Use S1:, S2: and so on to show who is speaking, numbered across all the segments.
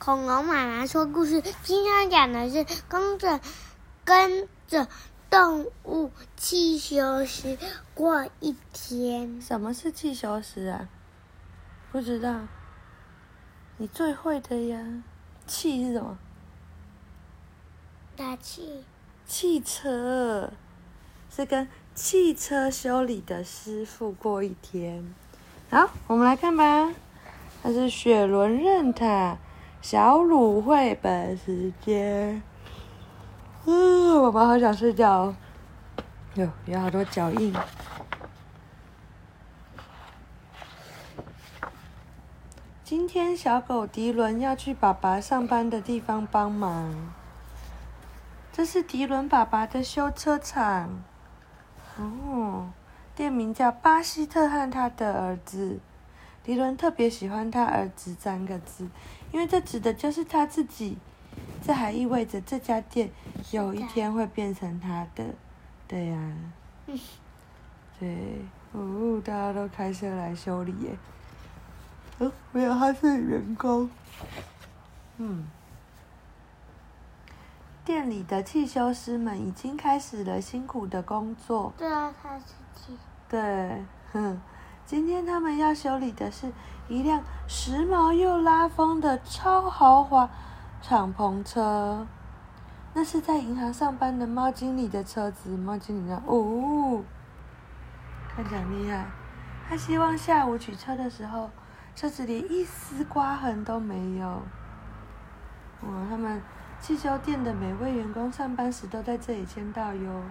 S1: 恐龙妈妈说故事，今天讲的是跟着跟着动物汽修斯过一天。
S2: 什么是汽修斯啊？不知道。你最会的呀？汽是什么？
S1: 大气。
S2: 汽车，是跟汽车修理的师傅过一天。好，我们来看吧。它是雪伦任塔小鲁绘本时间。嗯，宝宝好想睡觉哦。哟，有好多脚印。今天小狗迪伦要去爸爸上班的地方帮忙。这是迪伦爸爸的修车厂。哦。店名叫巴西特和他的儿子，迪伦特别喜欢他儿子三个字，因为这指的就是他自己。这还意味着这家店有一天会变成他的。对呀、啊。对，哦，大家都开车来修理耶。哦，没有，他是员工。嗯。店里的汽修师们已经开始了辛苦的工作。
S1: 对啊，他是。
S2: 对，哼，今天他们要修理的是一辆时髦又拉风的超豪华敞篷车。那是在银行上班的猫经理的车子。猫经理呢：“哦，看起来厉害。他希望下午取车的时候，车子里一丝刮痕都没有。”哇，他们汽修店的每位员工上班时都在这里签到哟。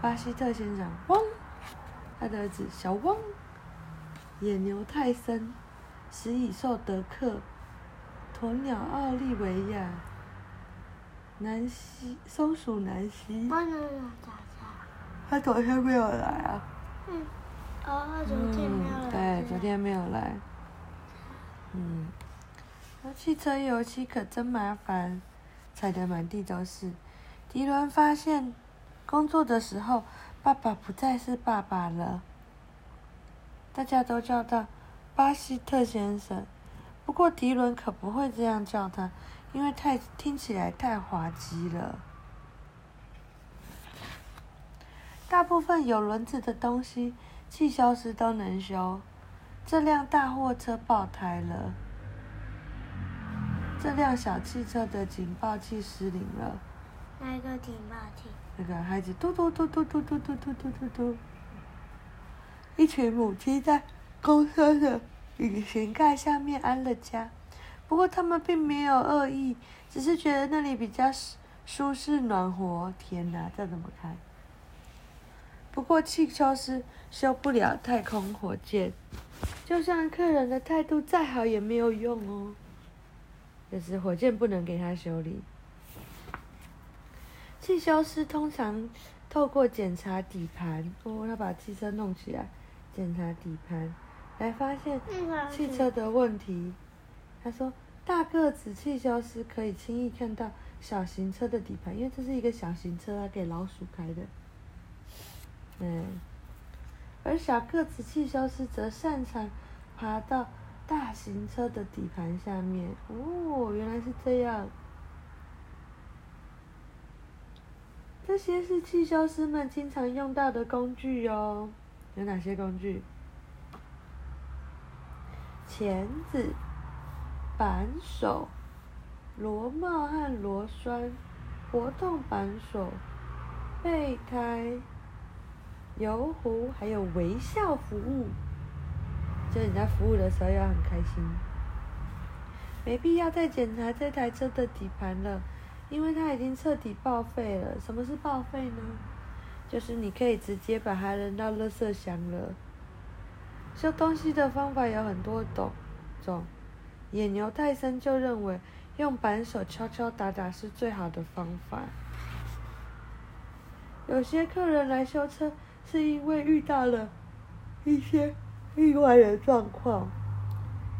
S2: 巴西特先生，汪。他的儿子小汪，野牛泰森，食蚁兽德克，鸵鸟奥利维亚，南希松鼠南希。他昨天没有来啊。
S1: 嗯。哦，他昨天没有来。
S2: 对，昨天没有来。嗯。那汽车油漆可真麻烦，踩得满地都是。迪伦发现，工作的时候。爸爸不再是爸爸了，大家都叫他巴西特先生。不过迪伦可不会这样叫他，因为太听起来太滑稽了。大部分有轮子的东西，汽修师都能修。这辆大货车爆胎了，这辆小汽车的警报器失灵了。
S1: 哪一个警报器？
S2: 那个孩子嘟嘟嘟嘟嘟嘟嘟嘟嘟嘟嘟，一群母鸡在公车的引擎盖下面安了家，不过他们并没有恶意，只是觉得那里比较舒适暖和。天哪，这怎么开？不过汽修师修不了太空火箭，就算客人的态度再好也没有用哦。就是火箭不能给他修理。汽修师通常透过检查底盘，哦，他把汽车弄起来，检查底盘，来发现汽车的问题。他说，大个子汽修师可以轻易看到小型车的底盘，因为这是一个小型车，啊给老鼠开的。嗯，而小个子汽修师则擅长爬到大型车的底盘下面。哦，原来是这样。这些是汽修师们经常用到的工具哟，有哪些工具？钳子、扳手、螺帽和螺栓、活动扳手、备胎、油壶，还有微笑服务。就你在服务的时候要很开心。没必要再检查这台车的底盘了。因为它已经彻底报废了。什么是报废呢？就是你可以直接把它扔到垃圾箱了。修东西的方法有很多种，种野牛泰森就认为用扳手敲敲打打是最好的方法。有些客人来修车是因为遇到了一些意外的状况，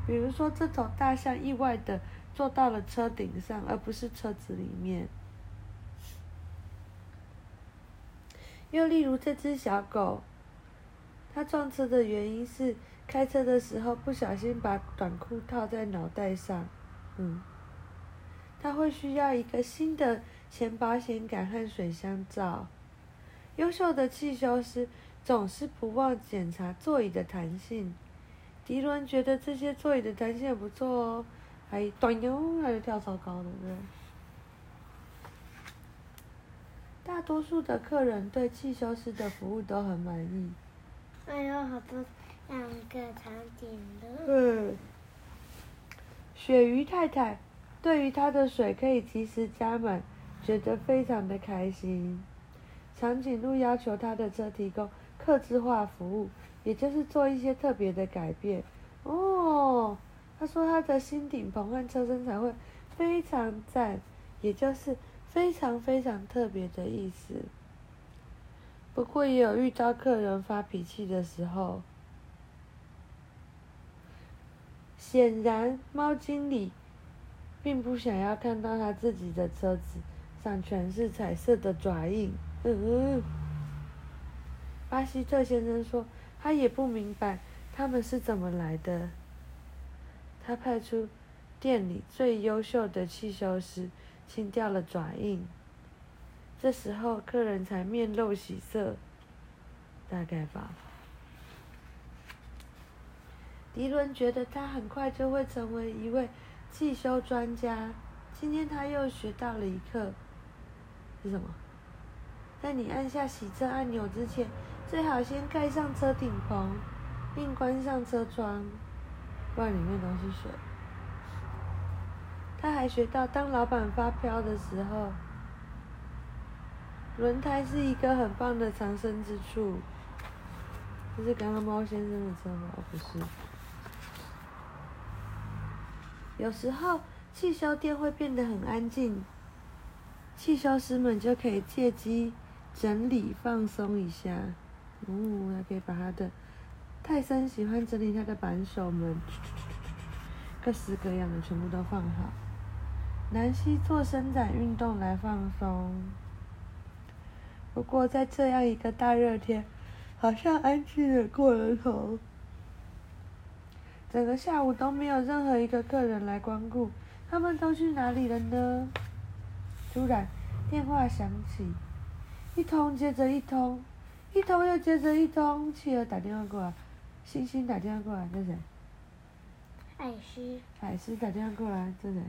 S2: 比如说这头大象意外的。坐到了车顶上，而不是车子里面。又例如这只小狗，它撞车的原因是开车的时候不小心把短裤套在脑袋上，嗯，它会需要一个新的前保险杆和水箱罩。优秀的汽修师总是不忘检查座椅的弹性。迪伦觉得这些座椅的弹性也不错哦，还短哟，还是跳超高的，对。大多数的客人对汽修师的服务都很满意。
S1: 还有好多两个场景的。
S2: 嗯。鳕鱼太太对于她的水可以及时加满，觉得非常的开心。长颈鹿要求他的车提供客制化服务，也就是做一些特别的改变。哦，他说他的新顶棚和车身才会非常赞，也就是非常非常特别的意思。不过也有遇到客人发脾气的时候。显然，猫经理并不想要看到他自己的车子上全是彩色的爪印。嗯嗯，巴西特先生说，他也不明白他们是怎么来的。他派出店里最优秀的汽修师清掉了爪印。这时候，客人才面露喜色，大概吧。迪伦觉得他很快就会成为一位汽修专家。今天他又学到了一课，是什么？在你按下洗车按钮之前，最好先盖上车顶棚，并关上车窗，不然里面都是水。他还学到，当老板发飙的时候，轮胎是一个很棒的藏身之处。这是刚刚猫先生的车吗？哦不是。有时候汽修店会变得很安静，汽修师们就可以借机。整理放松一下，哦，还可以把他的泰森喜欢整理他的扳手们，各式各样的全部都放好。南希做伸展运动来放松。不过在这样一个大热天，好像安静的过了头。整个下午都没有任何一个客人来光顾，他们都去哪里了呢？突然电话响起。一通接着一通，一通又接着一通，企鹅打电话过来，星星打电话过来，这谁？
S1: 海狮。
S2: 海狮打电话过来，这谁？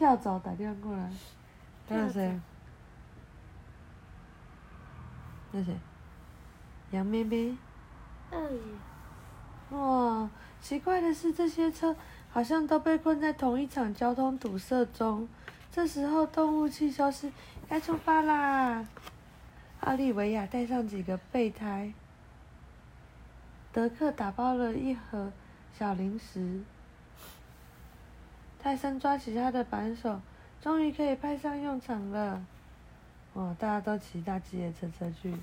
S2: 跳蚤打电话过来，还有谁？那谁？杨咩咩。
S1: 嗯。
S2: 哇，奇怪的是，这些车好像都被困在同一场交通堵塞中。这时候，动物汽消失该出发啦。奥利维亚带上几个备胎，德克打包了一盒小零食，泰森抓起他的扳手，终于可以派上用场了。哦，大家都骑大吉野车车去。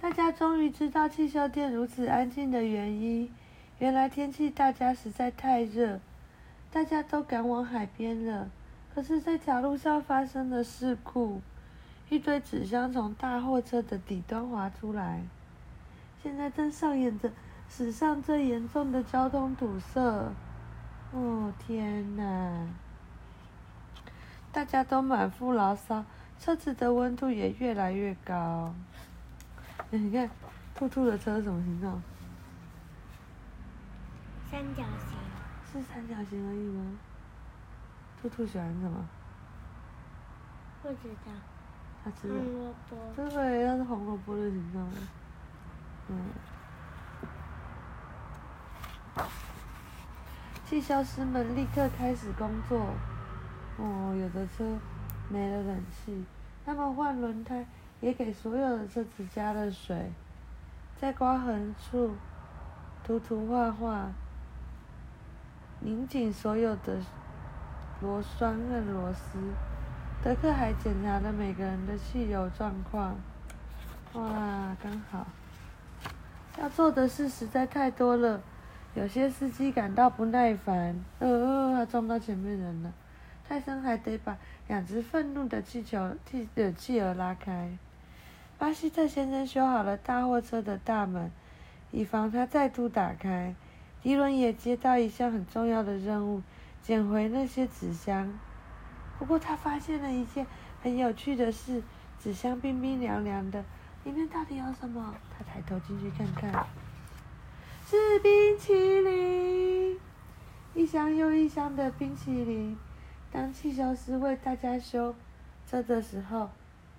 S2: 大家终于知道汽修店如此安静的原因，原来天气大家实在太热，大家都赶往海边了。可是这条路上发生了事故。一堆纸箱从大货车的底端滑出来，现在正上演着史上最严重的交通堵塞。哦天哪！大家都满腹牢骚，车子的温度也越来越高。你看，兔兔的车是什么形状？
S1: 三角形。
S2: 是三角形而已吗？兔兔喜欢什么？
S1: 不知道。
S2: 它吃的，
S1: 红萝卜。
S2: 对，它是红萝卜的形状。嗯。汽修师们立刻开始工作。哦，有的车没了冷气，他们换轮胎，也给所有的车子加了水，在刮痕处涂涂画画，拧紧所有的螺栓和螺丝。德克还检查了每个人的汽油状况。哇，刚好。要做的事实在太多了，有些司机感到不耐烦。呃，他撞到前面人了。泰森还得把两只愤怒的气球、气的气儿拉开。巴西特先生修好了大货车的大门，以防它再度打开。迪伦也接到一项很重要的任务，捡回那些纸箱。不过他发现了一件很有趣的事：纸箱冰冰凉凉的，里面到底有什么？他抬头进去看看，是冰淇淋，一箱又一箱的冰淇淋。当气球师为大家修车的时候，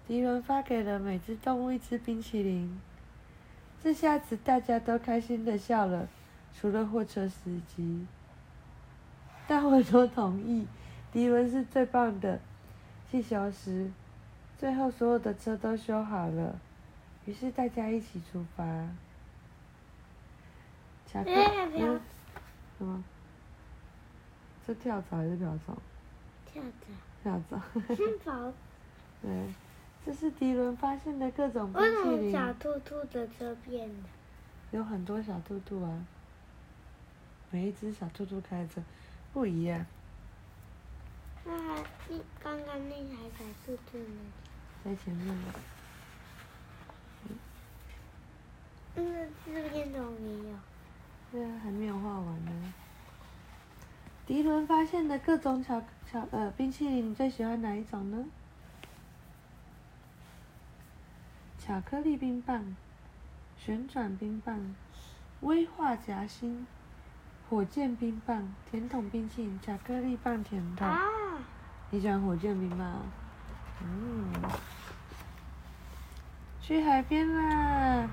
S2: 迪伦发给了每只动物一只冰淇淋。这下子大家都开心的笑了，除了货车司机。大伙都同意。迪伦是最棒的气球师。最后，所有的车都修好了，于是大家一起出发。巧克力，嗯，什么？是跳蚤还是瓢虫？
S1: 跳蚤。
S2: 跳蚤。
S1: 先跑。
S2: 对，这是迪伦发现的各种冰淇淋。
S1: 为什么小兔兔的车变了？
S2: 有很多小兔兔啊，每一只小兔兔开的车不一样。
S1: 那那刚刚那台小兔兔呢？
S2: 在前面呢。
S1: 嗯，这边怎么没有？
S2: 对啊，还没有画完呢。迪伦发现的各种巧巧呃冰淇淋，你最喜欢哪一种呢？巧克力冰棒、旋转冰棒、威化夹心、火箭冰棒、甜筒冰淇淋、巧克力棒甜筒。啊你喜欢火箭冰棒？嗯，去海边啦！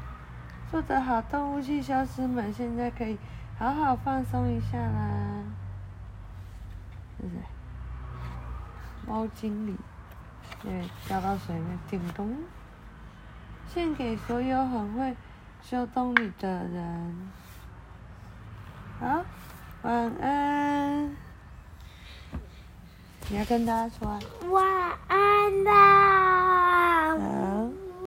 S2: 做得好，动物气球师们现在可以好好放松一下啦。是谁？猫经理，对，掉到水里面，叮咚。献给所有很会修动物的人。好，晚安。你要跟大家说晚安啦。